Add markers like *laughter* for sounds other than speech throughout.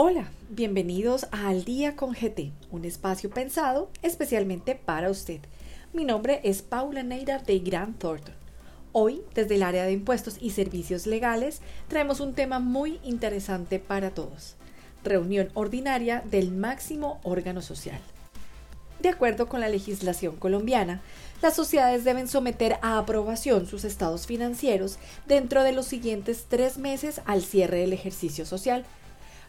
Hola, bienvenidos a Al Día con GT, un espacio pensado especialmente para usted. Mi nombre es Paula Neira de Grant Thornton. Hoy, desde el área de impuestos y servicios legales, traemos un tema muy interesante para todos. Reunión ordinaria del máximo órgano social. De acuerdo con la legislación colombiana, las sociedades deben someter a aprobación sus estados financieros dentro de los siguientes tres meses al cierre del ejercicio social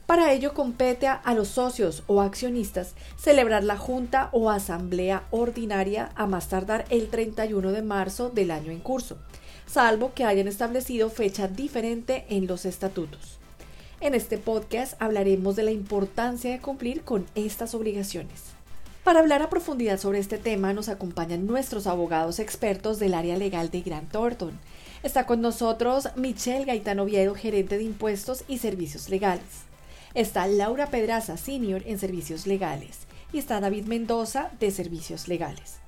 para ello compete a, los socios o accionistas celebrar la junta o asamblea ordinaria a más tardar el 31 de marzo del año en curso, salvo que hayan establecido fecha diferente en los estatutos. En este podcast hablaremos de la importancia de cumplir con estas obligaciones. Para hablar a profundidad sobre este tema nos acompañan nuestros abogados expertos del área legal de Grant Thornton. Está con nosotros Michelle Gaitán Oviedo, gerente de impuestos y servicios legales. Está Laura Pedraza, senior en servicios legales. Y está David Mendoza, de servicios legales.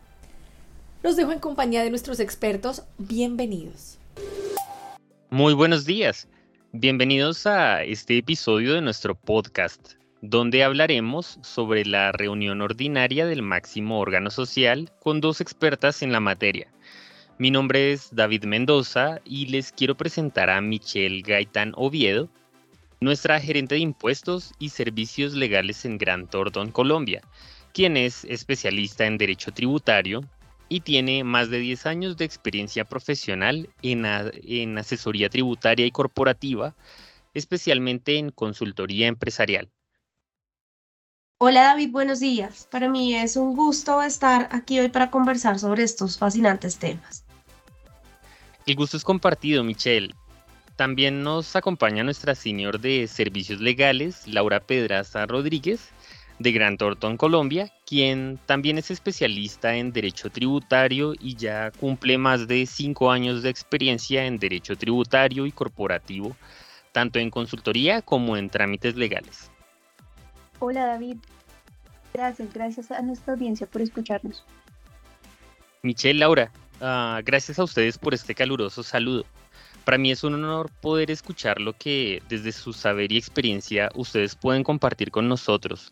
Los dejo en compañía de nuestros expertos. Bienvenidos. Muy buenos días. Bienvenidos a este episodio de nuestro podcast, donde hablaremos sobre la reunión ordinaria del máximo órgano social con dos expertas en la materia. Mi nombre es David Mendoza y les quiero presentar a Michelle Gaitán Oviedo, nuestra gerente de impuestos y servicios legales en Gran Thornton, Colombia, quien es especialista en derecho tributario y tiene más de 10 años de experiencia profesional en, en asesoría tributaria y corporativa, especialmente en consultoría empresarial. Hola David, buenos días. Para mí es un gusto estar aquí hoy para conversar sobre estos fascinantes temas. El gusto es compartido, Michelle. También nos acompaña nuestra senior de servicios legales, Laura Pedraza Rodríguez, de Gran Thornton, Colombia, quien también es especialista en derecho tributario y ya cumple más de cinco años de experiencia en derecho tributario y corporativo, tanto en consultoría como en trámites legales. Hola David, gracias, gracias a nuestra audiencia por escucharnos. Michelle, Laura, ah, gracias a ustedes por este caluroso saludo. Para mí es un honor poder escuchar lo que desde su saber y experiencia ustedes pueden compartir con nosotros,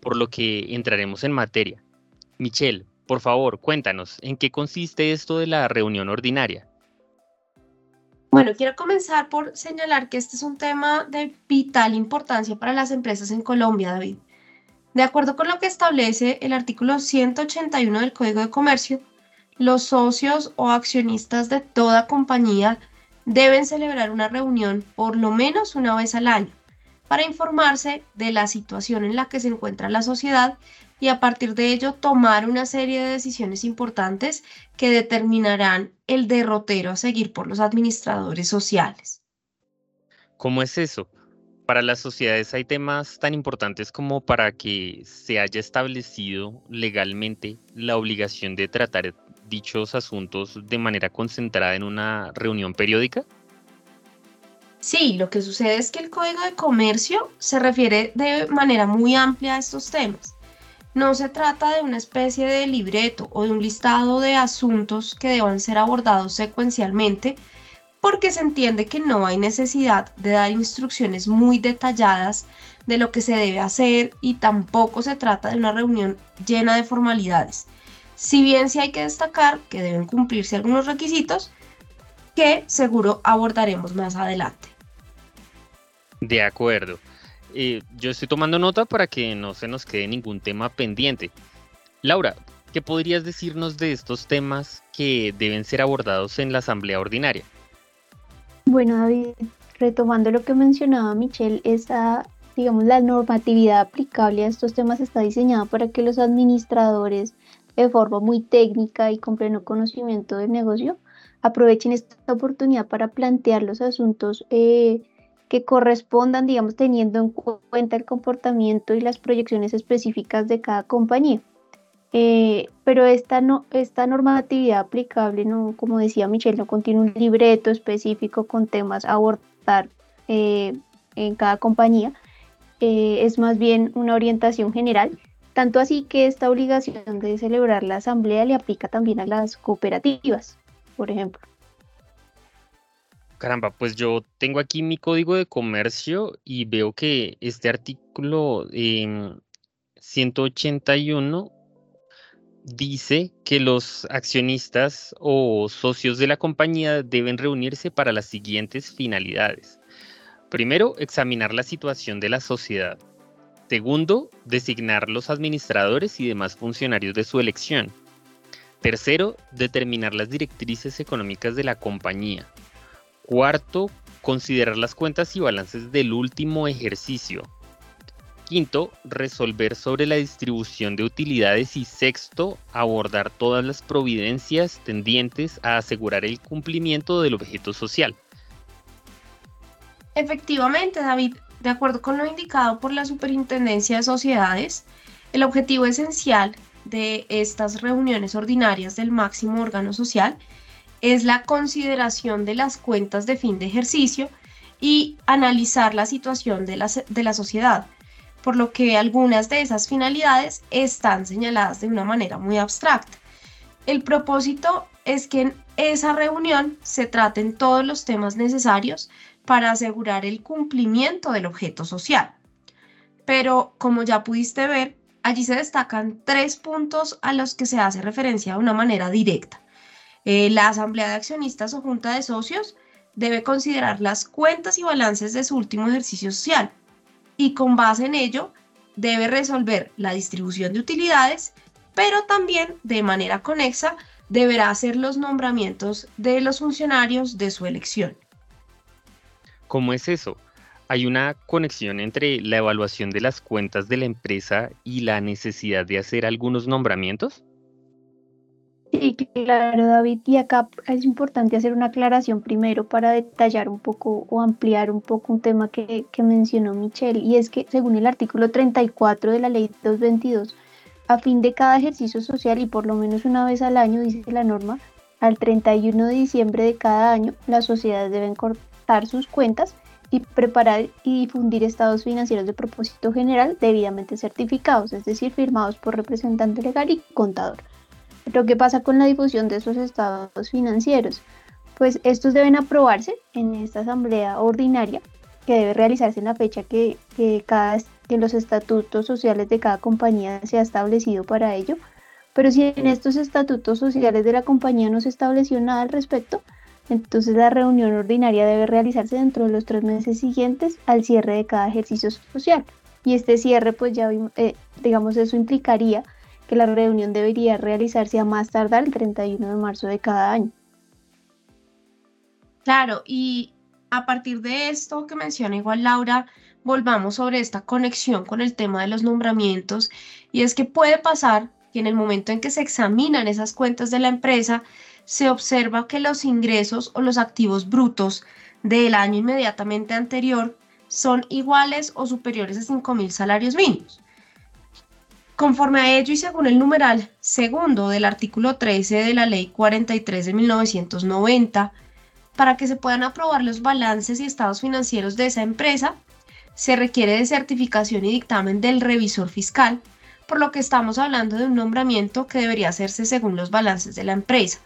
por lo que entraremos en materia. Michelle, por favor, cuéntanos, ¿en qué consiste esto de la reunión ordinaria? Bueno, quiero comenzar por señalar que este es un tema de vital importancia para las empresas en Colombia, David. De acuerdo con lo que establece el artículo 181 del Código de Comercio, los socios o accionistas de toda compañía deben celebrar una reunión por lo menos una vez al año para informarse de la situación en la que se encuentra la sociedad y a partir de ello tomar una serie de decisiones importantes que determinarán el derrotero a seguir por los administradores sociales. ¿Cómo es eso? Para las sociedades hay temas tan importantes como para que se haya establecido legalmente la obligación de tratar dichos asuntos de manera concentrada en una reunión periódica? Sí, lo que sucede es que el Código de Comercio se refiere de manera muy amplia a estos temas. No se trata de una especie de libreto o de un listado de asuntos que deban ser abordados secuencialmente, porque se entiende que no hay necesidad de dar instrucciones muy detalladas de lo que se debe hacer y tampoco se trata de una reunión llena de formalidades. Si bien sí hay que destacar que deben cumplirse algunos requisitos que seguro abordaremos más adelante. De acuerdo. Eh, yo estoy tomando nota para que no se nos quede ningún tema pendiente. Laura, ¿qué podrías decirnos de estos temas que deben ser abordados en la Asamblea Ordinaria? Bueno, David, retomando lo que mencionaba Michelle, esa, digamos, la normatividad aplicable a estos temas está diseñada para que los administradores de forma muy técnica y con pleno conocimiento del negocio, aprovechen esta oportunidad para plantear los asuntos eh, que correspondan, digamos, teniendo en cuenta el comportamiento y las proyecciones específicas de cada compañía. Eh, pero esta, no, esta normatividad aplicable, no, como decía Michelle, no contiene un libreto específico con temas a abordar eh, en cada compañía, es más bien una orientación general tanto así que esta obligación de celebrar la asamblea le aplica también a las cooperativas, por ejemplo. Caramba, pues yo tengo aquí mi código de comercio y veo que este artículo 181 dice que los accionistas o socios de la compañía deben reunirse para las siguientes finalidades. Primero, examinar la situación de la sociedad. Segundo, designar los administradores y demás funcionarios de su elección. Tercero, determinar las directrices económicas de la compañía. Cuarto, considerar las cuentas y balances del último ejercicio. Quinto, resolver sobre la distribución de utilidades. Y sexto, abordar todas las providencias tendientes a asegurar el cumplimiento del objeto social. Efectivamente, David, de acuerdo con lo indicado por la Superintendencia de Sociedades, el objetivo esencial de estas reuniones ordinarias del máximo órgano social es la consideración de las cuentas de fin de ejercicio y analizar la situación de la, de la sociedad, por lo que algunas de esas finalidades están señaladas de una manera muy abstracta. El propósito es que en esa reunión se traten todos los temas necesarios para asegurar el cumplimiento del objeto social. Pero como ya pudiste ver, allí se destacan tres puntos a los que se hace referencia de una manera directa. Eh, la Asamblea de Accionistas o Junta de Socios debe considerar las cuentas y balances de su último ejercicio social y con base en ello debe resolver la distribución de utilidades, pero también de manera conexa deberá hacer los nombramientos de los funcionarios de su elección. ¿Cómo es eso? ¿Hay una conexión entre la evaluación de las cuentas de la empresa y la necesidad de hacer algunos nombramientos? Sí, claro, David. Y acá es importante hacer una aclaración primero para detallar un poco o ampliar un poco un tema que, mencionó Michelle. Y es que según el artículo 34 de la ley 222, a fin de cada ejercicio social y por lo menos una vez al año, dice la norma, al 31 de diciembre de cada año, las sociedades deben sus cuentas y preparar y difundir estados financieros de propósito general debidamente certificados, es decir, firmados por representante legal y contador. Pero ¿qué pasa con la difusión de esos estados financieros? Pues estos deben aprobarse en esta asamblea ordinaria que debe realizarse en la fecha que, cada, que los estatutos sociales de cada compañía se ha establecido para ello. Pero si en estos estatutos sociales de la compañía no se estableció nada al respecto, entonces la reunión ordinaria debe realizarse dentro de los tres meses siguientes al cierre de cada ejercicio social. Y este cierre, pues ya eh, digamos, eso implicaría que la reunión debería realizarse a más tardar el 31 de marzo de cada año. Claro, y a partir de esto que menciona igual Laura, volvamos sobre esta conexión con el tema de los nombramientos, y es que puede pasar que en el momento en que se examinan esas cuentas de la empresa, se observa que los ingresos o los activos brutos del año inmediatamente anterior son iguales o superiores a 5.000 salarios mínimos. Conforme a ello y según el numeral segundo del artículo 13 de la Ley 43 de 1990, para que se puedan aprobar los balances y estados financieros de esa empresa, se requiere de certificación y dictamen del revisor fiscal, por lo que estamos hablando de un nombramiento que debería hacerse según los balances de la empresa.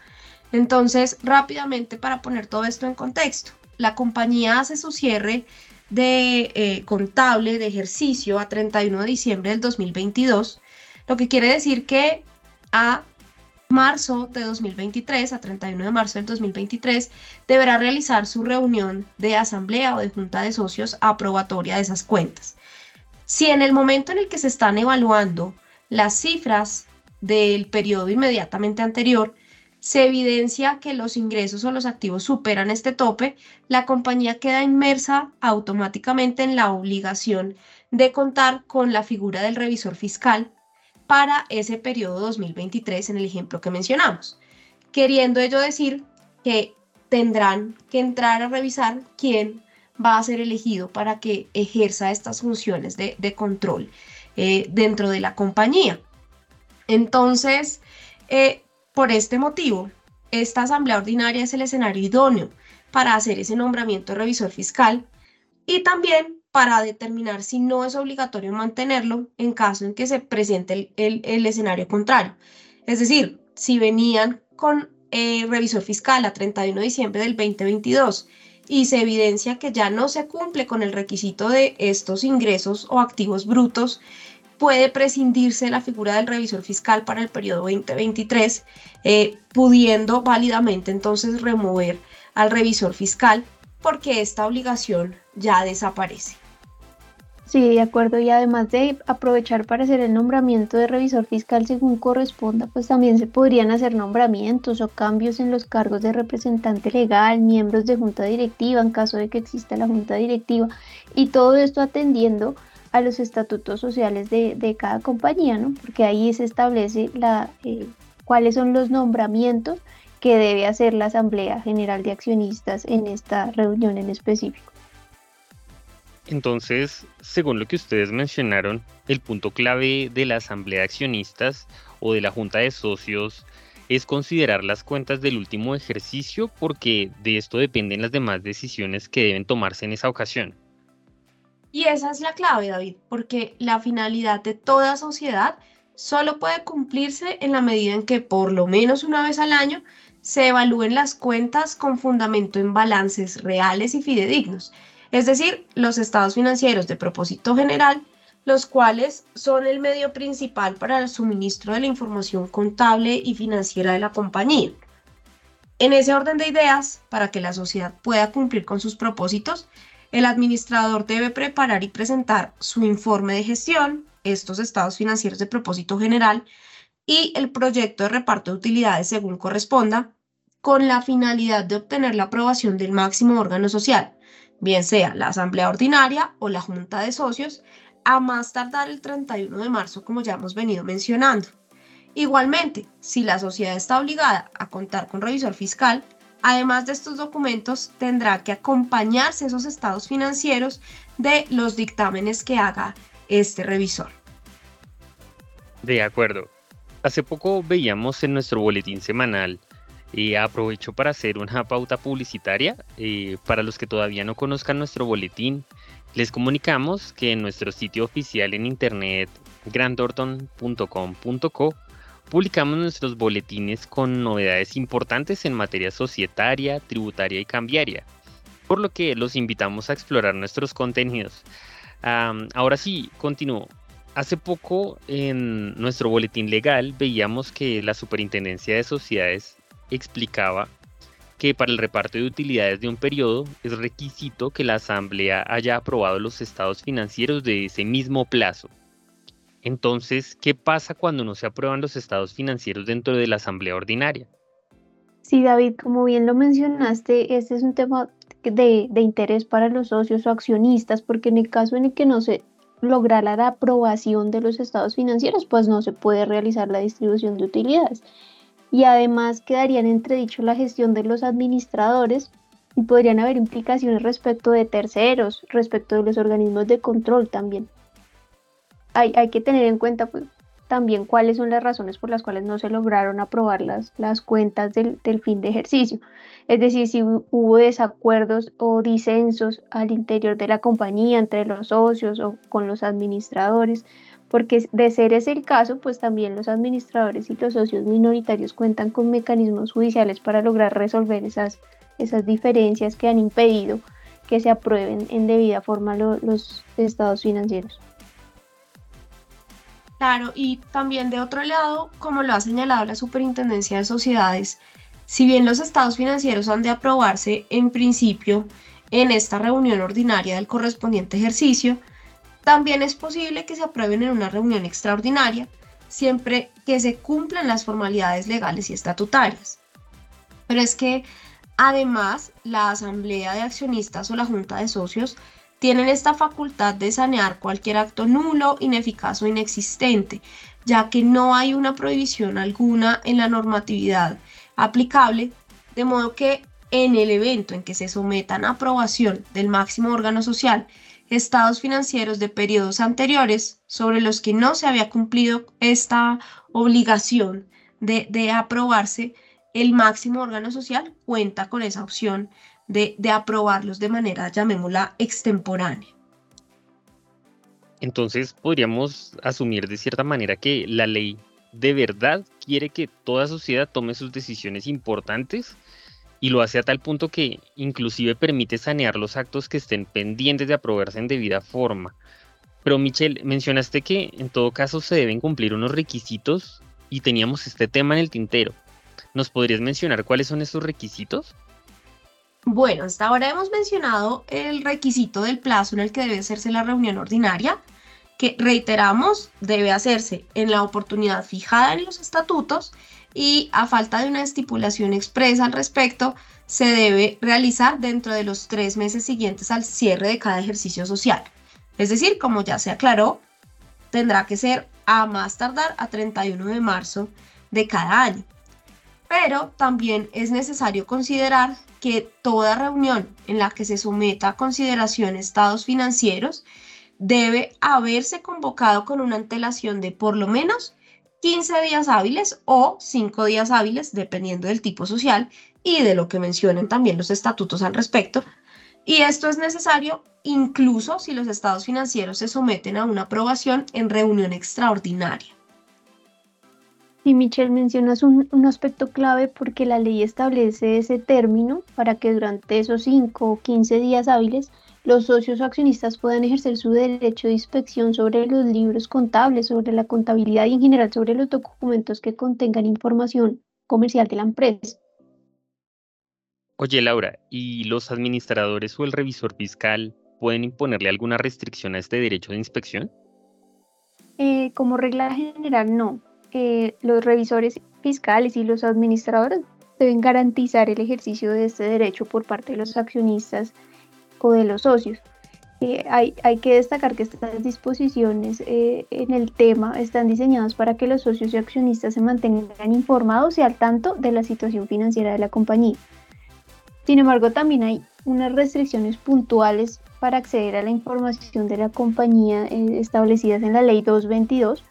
Entonces, rápidamente para poner todo esto en contexto, la compañía hace su cierre de eh, contable de ejercicio a 31 de diciembre del 2022 lo que quiere decir que a marzo de 2023, a 31 de marzo del 2023, deberá realizar su reunión de asamblea o de junta de socios aprobatoria de esas cuentas. Si en el momento en el que se están evaluando las cifras del periodo inmediatamente anterior, se evidencia que los ingresos o los activos superan este tope, la compañía queda inmersa automáticamente en la obligación de contar con la figura del revisor fiscal para ese periodo 2023 en el ejemplo que mencionamos, queriendo ello decir que tendrán que entrar a revisar quién va a ser elegido para que ejerza estas funciones de, control eh, dentro de la compañía. Entonces, eh, por este motivo, esta asamblea ordinaria es el escenario idóneo para hacer ese nombramiento revisor fiscal y también para determinar si no es obligatorio mantenerlo en caso en que se presente el, escenario contrario. Es decir, si venían con eh, revisor fiscal a 31 de diciembre del 2022 y se evidencia que ya no se cumple con el requisito de estos ingresos o activos brutos, puede prescindirse la figura del revisor fiscal para el periodo 2023, eh, pudiendo válidamente entonces remover al revisor fiscal porque esta obligación ya desaparece. Sí, de acuerdo. Y además de aprovechar para hacer el nombramiento de revisor fiscal según corresponda, pues también se podrían hacer nombramientos o cambios en los cargos de representante legal, miembros de junta directiva en caso de que exista la junta directiva y todo esto atendiendo a los estatutos sociales de, cada compañía, ¿no? Porque ahí se establece la, eh, cuáles son los nombramientos que debe hacer la Asamblea General de Accionistas en esta reunión en específico. Entonces, según lo que ustedes mencionaron, el punto clave de la asamblea de accionistas o de la junta de socios es considerar las cuentas del último ejercicio porque de esto dependen las demás decisiones que deben tomarse en esa ocasión. Y esa es la clave, David, porque la finalidad de toda sociedad solo puede cumplirse en la medida en que por lo menos una vez al año se evalúen las cuentas con fundamento en balances reales y fidedignos es decir, los estados financieros de propósito general, los cuales son el medio principal para el suministro de la información contable y financiera de la compañía. En ese orden de ideas, para que la sociedad pueda cumplir con sus propósitos, el administrador debe preparar y presentar su informe de gestión, estos estados financieros de propósito general y el proyecto de reparto de utilidades según corresponda, con la finalidad de obtener la aprobación del máximo órgano social, bien sea la asamblea ordinaria o la junta de socios, a más tardar el 31 de marzo, como ya hemos venido mencionando. Igualmente, si la sociedad está obligada a contar con revisor fiscal, además de estos documentos, tendrá que acompañarse esos estados financieros de los dictámenes que haga este revisor. De acuerdo. Hace poco veíamos en nuestro boletín semanal y aprovecho para hacer una pauta publicitaria. Eh, para los que todavía no conozcan nuestro boletín, les comunicamos que en nuestro sitio oficial en internet grandorton.com.co publicamos nuestros boletines con novedades importantes en materia societaria, tributaria y cambiaria, por lo que los invitamos a explorar nuestros contenidos. ahora sí, continúo. Hace poco en nuestro boletín legal veíamos que la Superintendencia de Sociedades explicaba que para el reparto de utilidades de un periodo es requisito que la Asamblea haya aprobado los estados financieros de ese mismo plazo. Entonces, ¿qué pasa cuando no se aprueban los estados financieros dentro de la Asamblea Ordinaria? Sí, David, como bien lo mencionaste, este es un tema de, interés para los socios o accionistas, porque en el caso en el que no se lograra la aprobación de los estados financieros, pues no se puede realizar la distribución de utilidades y además quedarían entredicho la gestión de los administradores y podrían haber implicaciones respecto de terceros, respecto de los organismos de control también. Hay, que tener en cuenta pues, también cuáles son las razones por las cuales no se lograron aprobar las, las cuentas del, del fin de ejercicio. Es decir, si hubo desacuerdos o disensos al interior de la compañía entre los socios o con los administradores, porque de ser ese el caso, pues también los administradores y los socios minoritarios cuentan con mecanismos judiciales para lograr resolver esas, esas diferencias que han impedido que se aprueben en debida forma los estados financieros. Claro, y también de otro lado, como lo ha señalado la Superintendencia de Sociedades, si bien los estados financieros han de aprobarse en principio en esta reunión ordinaria del correspondiente ejercicio, también es posible que se aprueben en una reunión extraordinaria, siempre que se cumplan las formalidades legales y estatutarias. Pero es que además la asamblea de accionistas o la junta de socios tienen esta facultad de sanear cualquier acto nulo, ineficaz o inexistente, ya que no hay una prohibición alguna en la normatividad aplicable, de modo que en el evento en que se sometan a aprobación del máximo órgano social estados financieros de periodos anteriores sobre los que no se había cumplido esta obligación de, aprobarse, el máximo órgano social cuenta con esa opción de, aprobarlos de manera, llamémosla, extemporánea. Entonces podríamos asumir de cierta manera que la ley de verdad quiere que toda sociedad tome sus decisiones importantes y lo hace a tal punto que inclusive permite sanear los actos que estén pendientes de aprobarse en debida forma. Pero Michelle, mencionaste que en todo caso se deben cumplir unos requisitos y teníamos este tema en el tintero. ¿Nos podrías mencionar cuáles son estos requisitos? Bueno, hasta ahora hemos mencionado el requisito del plazo en el que debe hacerse la reunión ordinaria, que reiteramos debe hacerse en la oportunidad fijada en los estatutos y a falta de una estipulación expresa al respecto, se debe realizar dentro de los tres meses siguientes al cierre de cada ejercicio social. Es decir, como ya se aclaró, tendrá que ser a más tardar a 31 de marzo de cada año. Pero también es necesario considerar que toda reunión en la que se someta a consideración estados financieros debe haberse convocado con una antelación de por lo menos 15 días hábiles o 5 días hábiles, dependiendo del tipo social y de lo que mencionen también los estatutos al respecto. Y esto es necesario incluso si los estados financieros se someten a una aprobación en reunión extraordinaria. Y Michelle mencionas un, un, aspecto clave porque la ley establece ese término para que durante esos 5 o 15 días hábiles los socios o accionistas puedan ejercer su derecho de inspección sobre los libros contables, sobre la contabilidad y en general sobre los documentos que contengan información comercial de la empresa. Oye, Laura, ¿y los administradores o el revisor fiscal pueden imponerle alguna restricción a este derecho de inspección? Eh, como regla general, no. Eh, los revisores fiscales y los administradores deben garantizar el ejercicio de este derecho por parte de los accionistas de los socios. Eh, hay, hay, que destacar que estas disposiciones eh, en el tema están diseñadas para que los socios y accionistas se mantengan informados y al tanto de la situación financiera de la compañía. Sin embargo, también hay unas restricciones puntuales para acceder a la información de la compañía eh, establecidas en la ley 222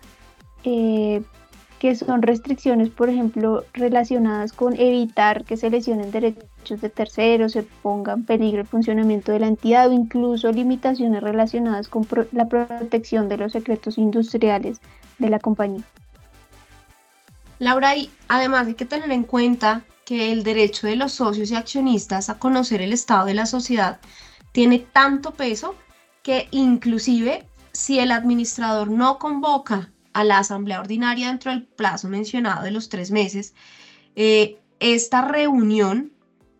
que son restricciones, por ejemplo, relacionadas con evitar que se lesionen derechos de terceros, se ponga en peligro el funcionamiento de la entidad o incluso limitaciones relacionadas con la protección de los secretos industriales de la compañía. Laura, y además hay que tener en cuenta que el derecho de los socios y accionistas a conocer el estado de la sociedad tiene tanto peso que inclusive si el administrador no convoca a la asamblea ordinaria dentro del plazo mencionado de los tres meses, eh, esta reunión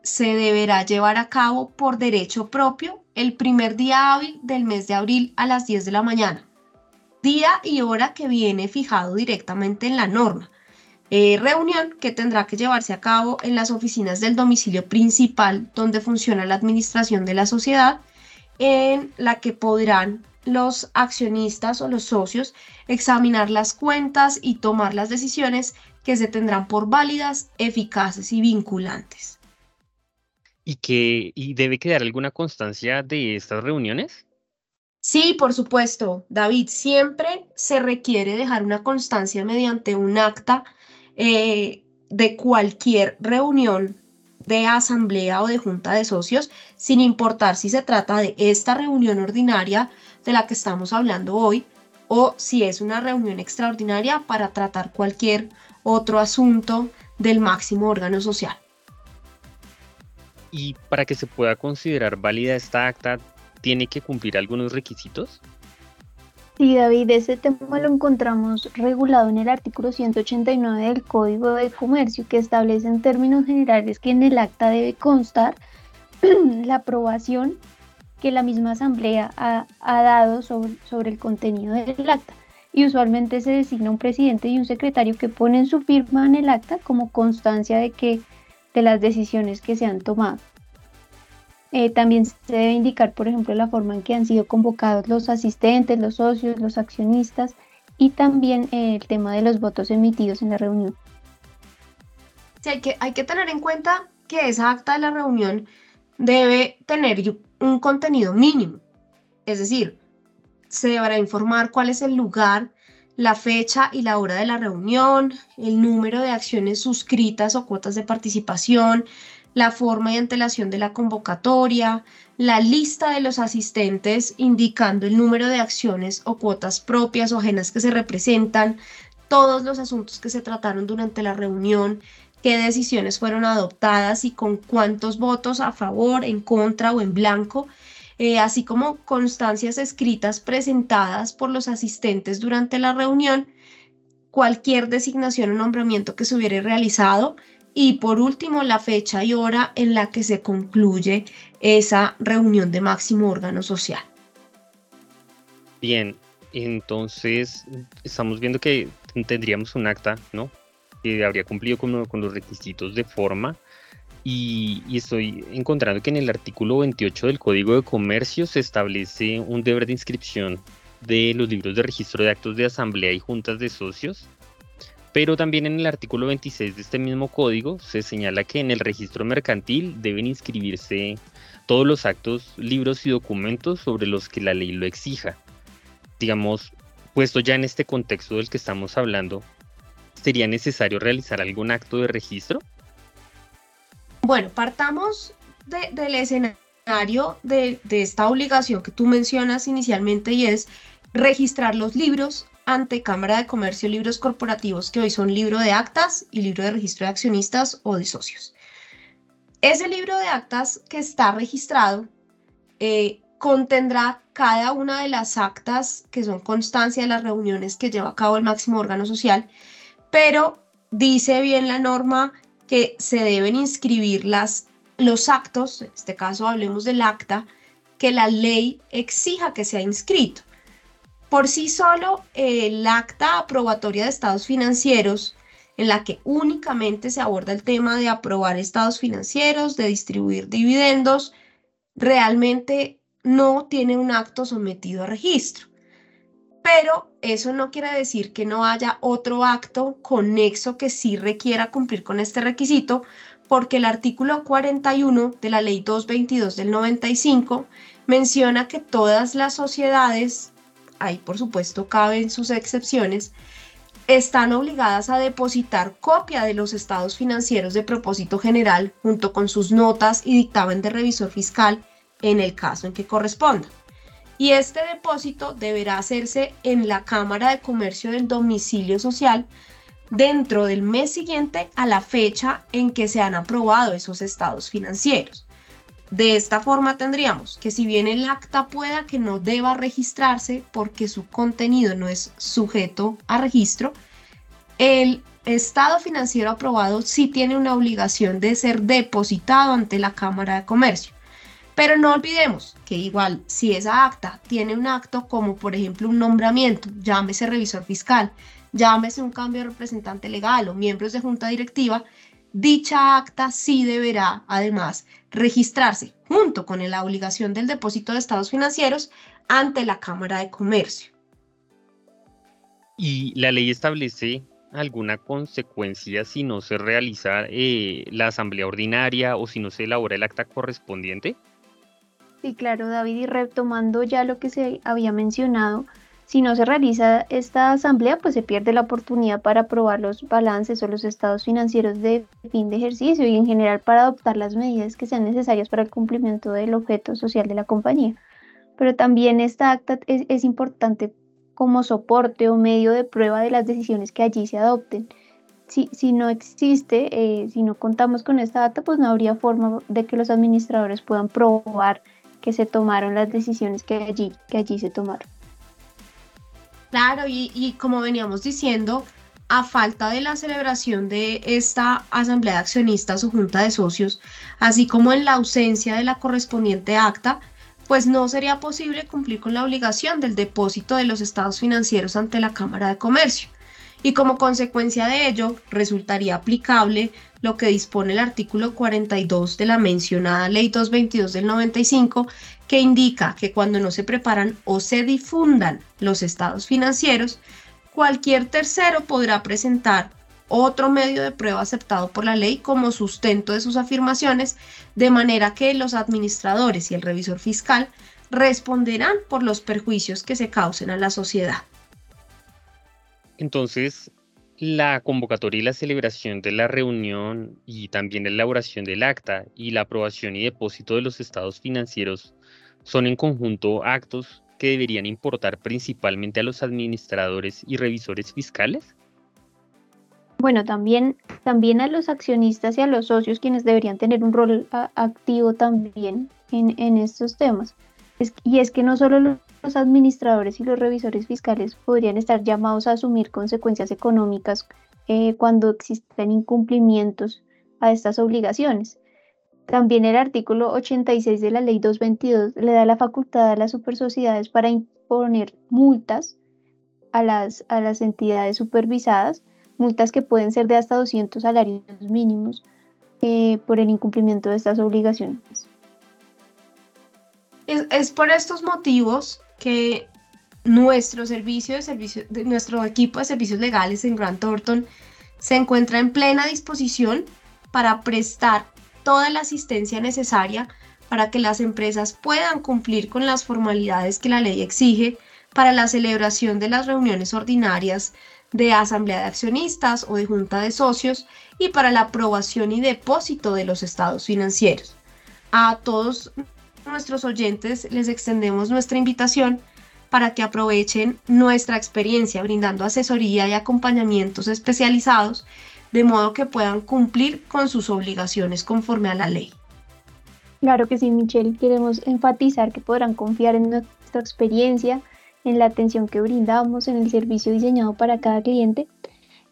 se deberá llevar a cabo por derecho propio el primer día hábil del mes de abril a las 10 de la mañana, día y hora que viene fijado directamente en la norma. Eh, reunión que tendrá que llevarse a cabo en las oficinas del domicilio principal donde funciona la administración de la sociedad, en la que podrán los accionistas o los socios examinar las cuentas y tomar las decisiones que se tendrán por válidas, eficaces y vinculantes. ¿Y, que, y debe quedar alguna constancia de estas reuniones? Sí, por supuesto, David. Siempre se requiere dejar una constancia mediante un acta eh, de cualquier reunión de asamblea o de junta de socios, sin importar si se trata de esta reunión ordinaria de la que estamos hablando hoy o si es una reunión extraordinaria para tratar cualquier otro asunto del máximo órgano social. Y para que se pueda considerar válida esta acta, ¿tiene que cumplir algunos requisitos? Sí, David, ese tema lo encontramos regulado en el artículo 189 del Código de Comercio, que establece en términos generales que en el acta debe constar *clears throat* la aprobación que la misma asamblea ha, dado sobre, sobre, el contenido del acta. Y usualmente se designa un presidente y un secretario que ponen su firma en el acta como constancia de que de las decisiones que se han tomado. Eh, también se debe indicar, por ejemplo, la forma en que han sido convocados los asistentes, los socios, los accionistas y también eh, el tema de los votos emitidos en la reunión. Sí, hay que, hay que tener en cuenta que esa acta de la reunión debe tener un contenido mínimo. Es decir, se deberá informar cuál es el lugar, la fecha y la hora de la reunión, el número de acciones suscritas o cuotas de participación, la forma y antelación de la convocatoria, la lista de los asistentes indicando el número de acciones o cuotas propias o ajenas que se representan, todos los asuntos que se trataron durante la reunión, qué decisiones fueron adoptadas y con cuántos votos a favor, en contra o en blanco, eh, así como constancias escritas presentadas por los asistentes durante la reunión, cualquier designación o nombramiento que se hubiera realizado y por último la fecha y hora en la que se concluye esa reunión de máximo órgano social. Bien, entonces estamos viendo que tendríamos un acta, ¿no? Que habría cumplido con, con los requisitos de forma y, estoy encontrando que en el artículo 28 del Código de Comercio se establece un deber de inscripción de los libros de registro de actos de asamblea y juntas de socios, pero también en el artículo 26 de este mismo código se señala que en el registro mercantil deben inscribirse todos los actos, libros y documentos sobre los que la ley lo exija. Digamos, puesto ya en este contexto del que estamos hablando, ¿sería necesario realizar algún acto de registro? Bueno, partamos del escenario de, esta obligación que tú mencionas inicialmente y es registrar los libros ante Cámara de Comercio, libros corporativos que hoy son libro de actas y libro de registro de accionistas o de socios. Ese libro de actas que está registrado eh, contendrá cada una de las actas que son constancia de las reuniones que lleva a cabo el máximo órgano social, pero dice bien la norma que se deben inscribir las, los actos, en este caso hablemos del acta, que la ley exija que sea inscrito. Por sí solo, el acta aprobatoria de estados financieros, en la que únicamente se aborda el tema de aprobar estados financieros, de distribuir dividendos, realmente no tiene un acto sometido a registro pero eso no quiere decir que no haya otro acto conexo que sí requiera cumplir con este requisito, porque el artículo 41 de la ley 222 del 95 menciona que todas las sociedades, ahí por supuesto caben sus excepciones, están obligadas a depositar copia de los estados financieros de propósito general junto con sus notas y dictamen de revisor fiscal en el caso en que corresponda y este depósito deberá hacerse en la Cámara de Comercio del domicilio social dentro del mes siguiente a la fecha en que se han aprobado esos estados financieros. De esta forma tendríamos que si bien el acta pueda que no deba registrarse porque su contenido no es sujeto a registro, el estado financiero aprobado sí tiene una obligación de ser depositado ante la Cámara de Comercio. Pero no olvidemos que igual si esa acta tiene un acto como por ejemplo un nombramiento, llámese revisor fiscal, llámese un cambio de representante legal o miembros de junta directiva, dicha acta sí deberá además registrarse junto con la obligación del depósito de estados financieros ante la Cámara de Comercio. ¿Y la ley establece alguna consecuencia si no se realiza eh, la asamblea ordinaria o si no se elabora el acta correspondiente? Sí, claro, David, y retomando ya lo que se había mencionado, si no se realiza esta asamblea, pues se pierde la oportunidad para aprobar los balances o los estados financieros de fin de ejercicio y en general para adoptar las medidas que sean necesarias para el cumplimiento del objeto social de la compañía. Pero también esta acta es, importante como soporte o medio de prueba de las decisiones que allí se adopten. Si, si no existe, eh, si no contamos con esta acta, pues no habría forma de que los administradores puedan probar que se tomaron las decisiones que allí, que allí se tomaron. Claro, y, y como veníamos diciendo, a falta de la celebración de esta asamblea de accionistas o junta de socios, así como en la ausencia de la correspondiente acta, pues no sería posible cumplir con la obligación del depósito de los estados financieros ante la Cámara de Comercio. Y como consecuencia de ello, resultaría aplicable lo que dispone el artículo 42 de la mencionada Ley 222 del 95, que indica que cuando no se preparan o se difundan los estados financieros, cualquier tercero podrá presentar otro medio de prueba aceptado por la ley como sustento de sus afirmaciones, de manera que los administradores y el revisor fiscal responderán por los perjuicios que se causen a la sociedad. Entonces, la convocatoria y la celebración de la reunión y también la elaboración del acta y la aprobación y depósito de los estados financieros son en conjunto actos que deberían importar principalmente a los administradores y revisores fiscales? Bueno, también, también a los accionistas y a los socios quienes deberían tener un rol activo también en, estos temas. y es que no solo los administradores y los revisores fiscales podrían estar llamados a asumir consecuencias económicas eh, cuando existen incumplimientos a estas obligaciones. También el artículo 86 de la ley 222 le da la facultad a las supersociedades para imponer multas a las, a las entidades supervisadas, multas que pueden ser de hasta 200 salarios mínimos eh, por el incumplimiento de estas obligaciones. Es, por estos motivos que nuestro servicio de servicio, nuestro equipo de servicios legales en Grant Thornton se encuentra en plena disposición para prestar toda la asistencia necesaria para que las empresas puedan cumplir con las formalidades que la ley exige para la celebración de las reuniones ordinarias de asamblea de accionistas o de junta de socios y para la aprobación y depósito de los estados financieros. A todos nuestros oyentes les extendemos nuestra invitación para que aprovechen nuestra experiencia brindando asesoría y acompañamientos especializados de modo que puedan cumplir con sus obligaciones conforme a la ley. Claro que sí, Michelle. Queremos enfatizar que podrán confiar en nuestra experiencia, en la atención que brindamos, en el servicio diseñado para cada cliente.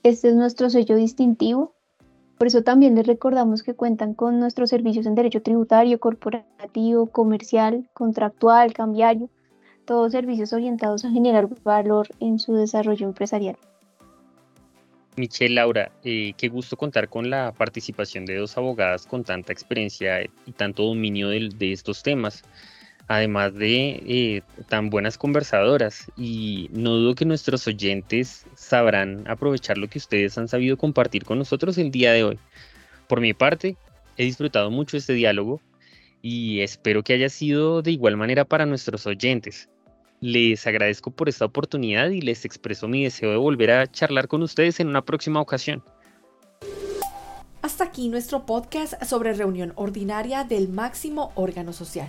Este es nuestro sello distintivo. Por eso también les recordamos que cuentan con nuestros servicios en derecho tributario, corporativo, comercial, contractual, cambiario, todos servicios orientados a generar valor en su desarrollo empresarial. Michelle, Laura, eh, qué gusto contar con la participación de dos abogadas con tanta experiencia y tanto dominio de, estos temas, además de eh, tan buenas conversadoras. Y no dudo que nuestros oyentes sabrán aprovechar lo que ustedes han sabido compartir con nosotros el día de hoy. Por mi parte, he disfrutado mucho este diálogo y espero que haya sido de igual manera para nuestros oyentes. Les agradezco por esta oportunidad y les expreso mi deseo de volver a charlar con ustedes en una próxima ocasión. Hasta aquí nuestro podcast sobre reunión ordinaria del máximo órgano social.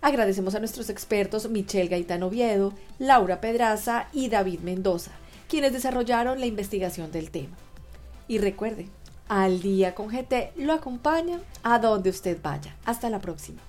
Agradecemos a nuestros expertos Michelle Gaitán Oviedo, Laura Pedraza y David Mendoza, quienes desarrollaron la investigación del tema. Y recuerde, al día con GT lo acompaña a donde usted vaya. Hasta la próxima.